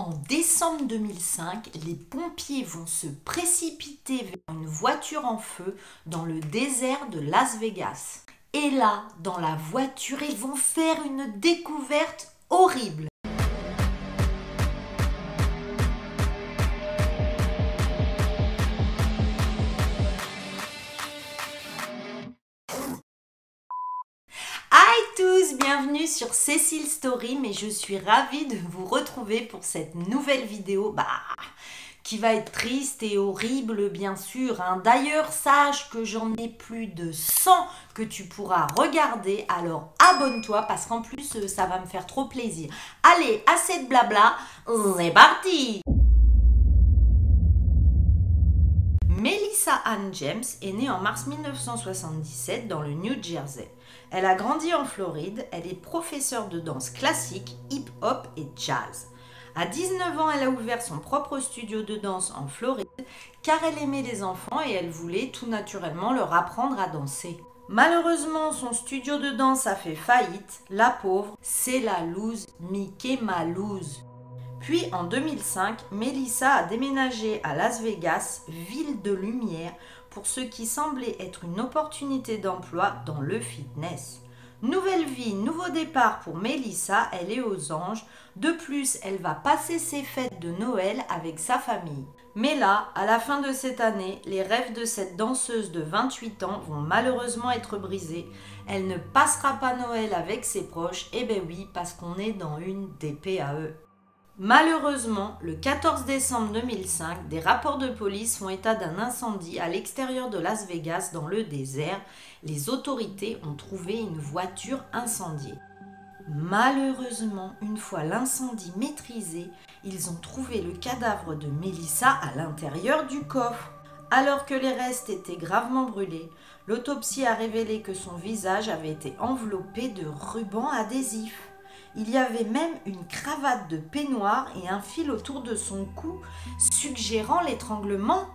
En décembre 2005, les pompiers vont se précipiter vers une voiture en feu dans le désert de Las Vegas. Et là, dans la voiture, ils vont faire une découverte horrible. Bienvenue sur Cécile Story, mais je suis ravie de vous retrouver pour cette nouvelle vidéo bah, qui va être triste et horrible bien sûr. Hein. D'ailleurs, sache que j'en ai plus de 100 que tu pourras regarder, alors abonne-toi parce qu'en plus euh, ça va me faire trop plaisir. Allez, assez de blabla, c'est parti Melissa Ann James est née en mars 1977 dans le New Jersey. Elle a grandi en Floride, elle est professeure de danse classique, hip-hop et jazz. À 19 ans, elle a ouvert son propre studio de danse en Floride car elle aimait les enfants et elle voulait tout naturellement leur apprendre à danser. Malheureusement, son studio de danse a fait faillite. La pauvre, c'est la loose, Mickey Malouse. Puis en 2005, Melissa a déménagé à Las Vegas, ville de lumière, pour ce qui semblait être une opportunité d'emploi dans le fitness. Nouvelle vie, nouveau départ pour Melissa, elle est aux anges. De plus, elle va passer ses fêtes de Noël avec sa famille. Mais là, à la fin de cette année, les rêves de cette danseuse de 28 ans vont malheureusement être brisés. Elle ne passera pas Noël avec ses proches, et eh ben oui, parce qu'on est dans une des PAE. Malheureusement, le 14 décembre 2005, des rapports de police font état d'un incendie à l'extérieur de Las Vegas dans le désert. Les autorités ont trouvé une voiture incendiée. Malheureusement, une fois l'incendie maîtrisé, ils ont trouvé le cadavre de Melissa à l'intérieur du coffre. Alors que les restes étaient gravement brûlés, l'autopsie a révélé que son visage avait été enveloppé de rubans adhésifs. Il y avait même une cravate de peignoir et un fil autour de son cou, suggérant l'étranglement.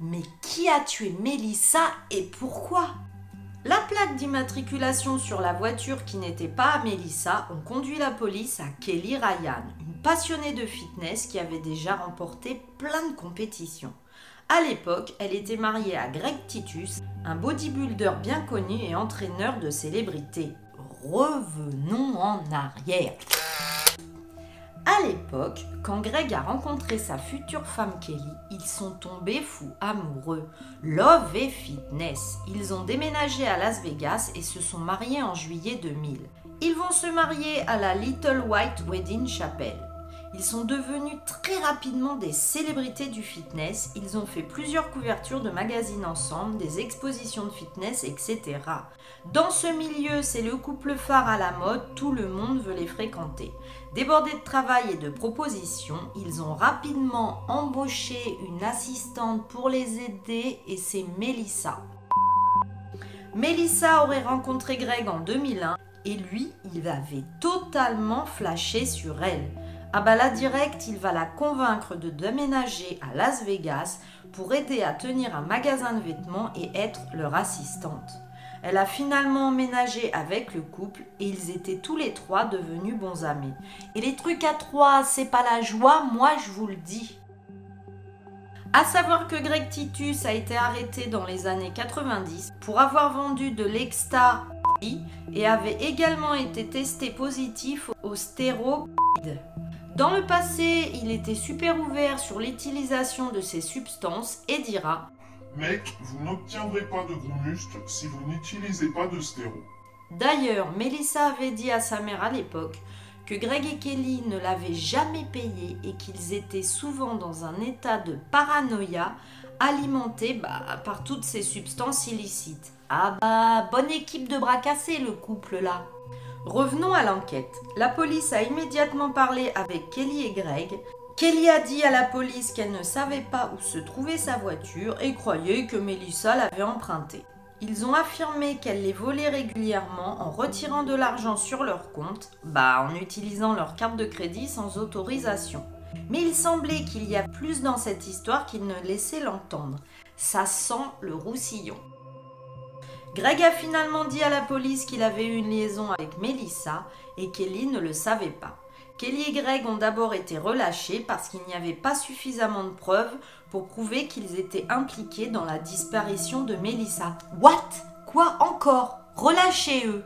Mais qui a tué Mélissa et pourquoi? La plaque d'immatriculation sur la voiture qui n'était pas à Mélissa ont conduit la police à Kelly Ryan, une passionnée de fitness qui avait déjà remporté plein de compétitions. À l'époque, elle était mariée à Greg Titus, un bodybuilder bien connu et entraîneur de célébrités revenons en arrière. À l'époque, quand Greg a rencontré sa future femme Kelly, ils sont tombés fous amoureux. Love et fitness. Ils ont déménagé à Las Vegas et se sont mariés en juillet 2000. Ils vont se marier à la Little White Wedding Chapel. Ils sont devenus très rapidement des célébrités du fitness. Ils ont fait plusieurs couvertures de magazines ensemble, des expositions de fitness, etc. Dans ce milieu, c'est le couple phare à la mode, tout le monde veut les fréquenter. Débordés de travail et de propositions, ils ont rapidement embauché une assistante pour les aider et c'est Melissa. Melissa aurait rencontré Greg en 2001 et lui, il avait totalement flashé sur elle. Ah bah là direct, il va la convaincre de déménager à Las Vegas pour aider à tenir un magasin de vêtements et être leur assistante. Elle a finalement emménagé avec le couple et ils étaient tous les trois devenus bons amis. Et les trucs à trois, c'est pas la joie, moi je vous le dis. À savoir que Greg Titus a été arrêté dans les années 90 pour avoir vendu de l'exta et avait également été testé positif au stéroïde. Dans le passé, il était super ouvert sur l'utilisation de ces substances et dira Mec, vous n'obtiendrez pas de gros muscles si vous n'utilisez pas de stéro. D'ailleurs, Melissa avait dit à sa mère à l'époque que Greg et Kelly ne l'avaient jamais payé et qu'ils étaient souvent dans un état de paranoïa alimenté bah, par toutes ces substances illicites. Ah bah, bonne équipe de bras cassés le couple là. Revenons à l'enquête. La police a immédiatement parlé avec Kelly et Greg. Kelly a dit à la police qu'elle ne savait pas où se trouvait sa voiture et croyait que Melissa l'avait empruntée. Ils ont affirmé qu'elle les volait régulièrement en retirant de l'argent sur leur compte, bah en utilisant leur carte de crédit sans autorisation. Mais il semblait qu'il y a plus dans cette histoire qu'il ne laissait l'entendre. Ça sent le roussillon. Greg a finalement dit à la police qu'il avait eu une liaison avec Melissa et Kelly ne le savait pas. Kelly et Greg ont d'abord été relâchés parce qu'il n'y avait pas suffisamment de preuves pour prouver qu'ils étaient impliqués dans la disparition de Melissa. What? Quoi encore? Relâchez eux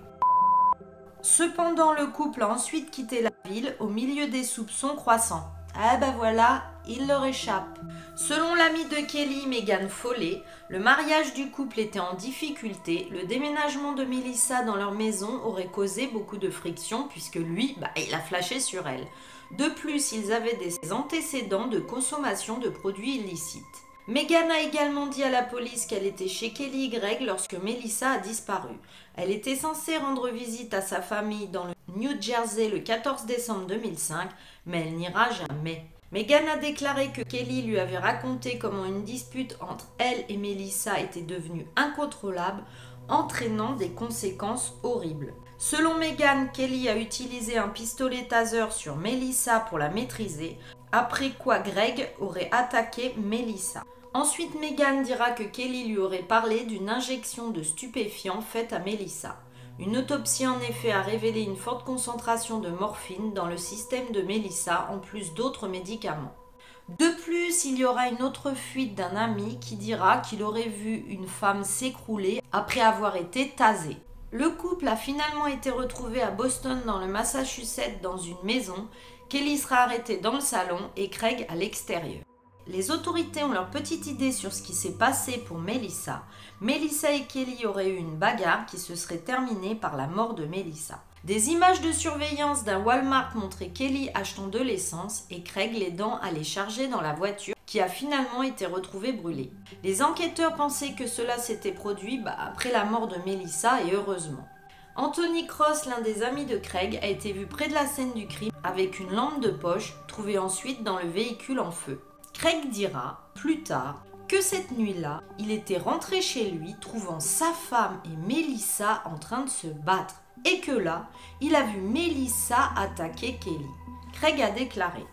Cependant, le couple a ensuite quitté la ville au milieu des soupçons croissants. Ah bah voilà, il leur échappe. Selon l'ami de Kelly, Megan Foley, le mariage du couple était en difficulté. Le déménagement de Melissa dans leur maison aurait causé beaucoup de friction puisque lui, bah, il a flashé sur elle. De plus, ils avaient des antécédents de consommation de produits illicites. Megan a également dit à la police qu'elle était chez Kelly y lorsque Melissa a disparu. Elle était censée rendre visite à sa famille dans le New Jersey le 14 décembre 2005, mais elle n'ira jamais. Megan a déclaré que Kelly lui avait raconté comment une dispute entre elle et Melissa était devenue incontrôlable, entraînant des conséquences horribles. Selon Megan, Kelly a utilisé un pistolet taser sur Melissa pour la maîtriser, après quoi Greg aurait attaqué Melissa. Ensuite, Megan dira que Kelly lui aurait parlé d'une injection de stupéfiants faite à Melissa. Une autopsie en effet a révélé une forte concentration de morphine dans le système de Melissa en plus d'autres médicaments. De plus, il y aura une autre fuite d'un ami qui dira qu'il aurait vu une femme s'écrouler après avoir été tasée. Le couple a finalement été retrouvé à Boston dans le Massachusetts dans une maison. Kelly sera arrêtée dans le salon et Craig à l'extérieur. Les autorités ont leur petite idée sur ce qui s'est passé pour Melissa. Melissa et Kelly auraient eu une bagarre qui se serait terminée par la mort de Melissa. Des images de surveillance d'un Walmart montraient Kelly achetant de l'essence et Craig l'aidant à les charger dans la voiture qui a finalement été retrouvée brûlée. Les enquêteurs pensaient que cela s'était produit bah, après la mort de Melissa et heureusement. Anthony Cross, l'un des amis de Craig, a été vu près de la scène du crime avec une lampe de poche trouvée ensuite dans le véhicule en feu. Craig dira plus tard que cette nuit-là, il était rentré chez lui trouvant sa femme et Melissa en train de se battre et que là, il a vu Melissa attaquer Kelly. Craig a déclaré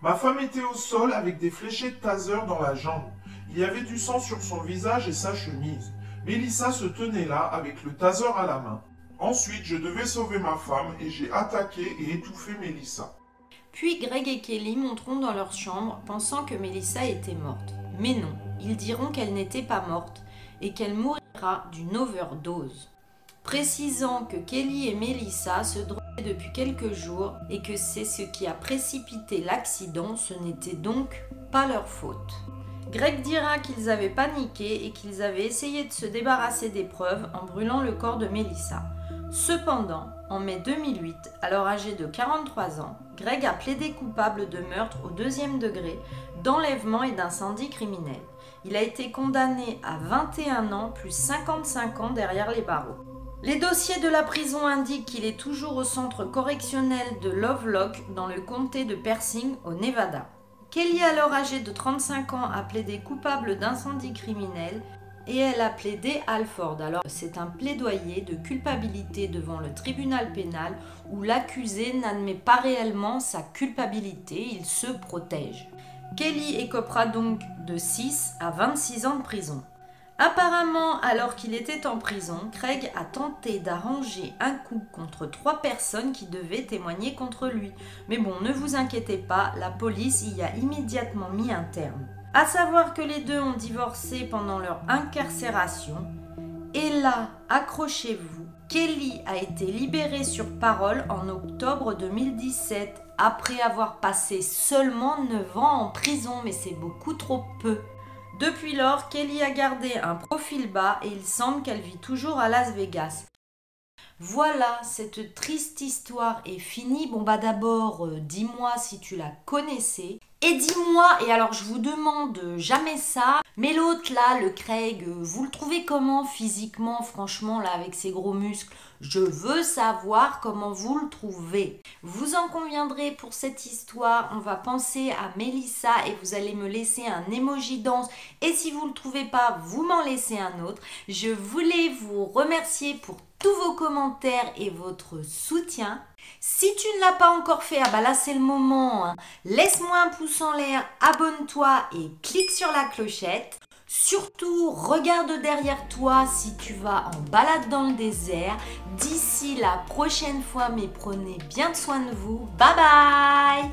Ma femme était au sol avec des fléchets de taser dans la jambe. Il y avait du sang sur son visage et sa chemise. Melissa se tenait là avec le taser à la main. Ensuite, je devais sauver ma femme et j'ai attaqué et étouffé Melissa. Puis Greg et Kelly monteront dans leur chambre pensant que Melissa était morte. Mais non, ils diront qu'elle n'était pas morte et qu'elle mourra d'une overdose. Précisant que Kelly et Melissa se droguaient depuis quelques jours et que c'est ce qui a précipité l'accident, ce n'était donc pas leur faute. Greg dira qu'ils avaient paniqué et qu'ils avaient essayé de se débarrasser des preuves en brûlant le corps de Melissa. Cependant, en mai 2008, alors âgé de 43 ans, Greg a plaidé coupable de meurtre au deuxième degré, d'enlèvement et d'incendie criminel. Il a été condamné à 21 ans plus 55 ans derrière les barreaux. Les dossiers de la prison indiquent qu'il est toujours au centre correctionnel de Lovelock dans le comté de Persing au Nevada. Kelly, alors âgé de 35 ans, a plaidé coupable d'incendie criminel et elle a plaidé Alford. Alors c'est un plaidoyer de culpabilité devant le tribunal pénal où l'accusé n'admet pas réellement sa culpabilité, il se protège. Kelly écopera donc de 6 à 26 ans de prison. Apparemment, alors qu'il était en prison, Craig a tenté d'arranger un coup contre trois personnes qui devaient témoigner contre lui. Mais bon, ne vous inquiétez pas, la police y a immédiatement mis un terme. À savoir que les deux ont divorcé pendant leur incarcération. Et là, accrochez-vous, Kelly a été libérée sur parole en octobre 2017 après avoir passé seulement 9 ans en prison, mais c'est beaucoup trop peu. Depuis lors, Kelly a gardé un profil bas et il semble qu'elle vit toujours à Las Vegas. Voilà, cette triste histoire est finie. Bon bah d'abord, euh, dis-moi si tu la connaissais. Et dis-moi, et alors je vous demande jamais ça, mais l'autre là, le Craig, vous le trouvez comment physiquement, franchement, là, avec ses gros muscles? Je veux savoir comment vous le trouvez. Vous en conviendrez pour cette histoire, on va penser à Melissa et vous allez me laisser un emoji danse. Et si vous ne le trouvez pas, vous m'en laissez un autre. Je voulais vous remercier pour tous vos commentaires et votre soutien. Si tu ne l'as pas encore fait, ah bah là c'est le moment. Hein. Laisse-moi un pouce en l'air, abonne-toi et clique sur la clochette. Surtout, regarde derrière toi si tu vas en balade dans le désert. D'ici la prochaine fois, mais prenez bien soin de vous. Bye bye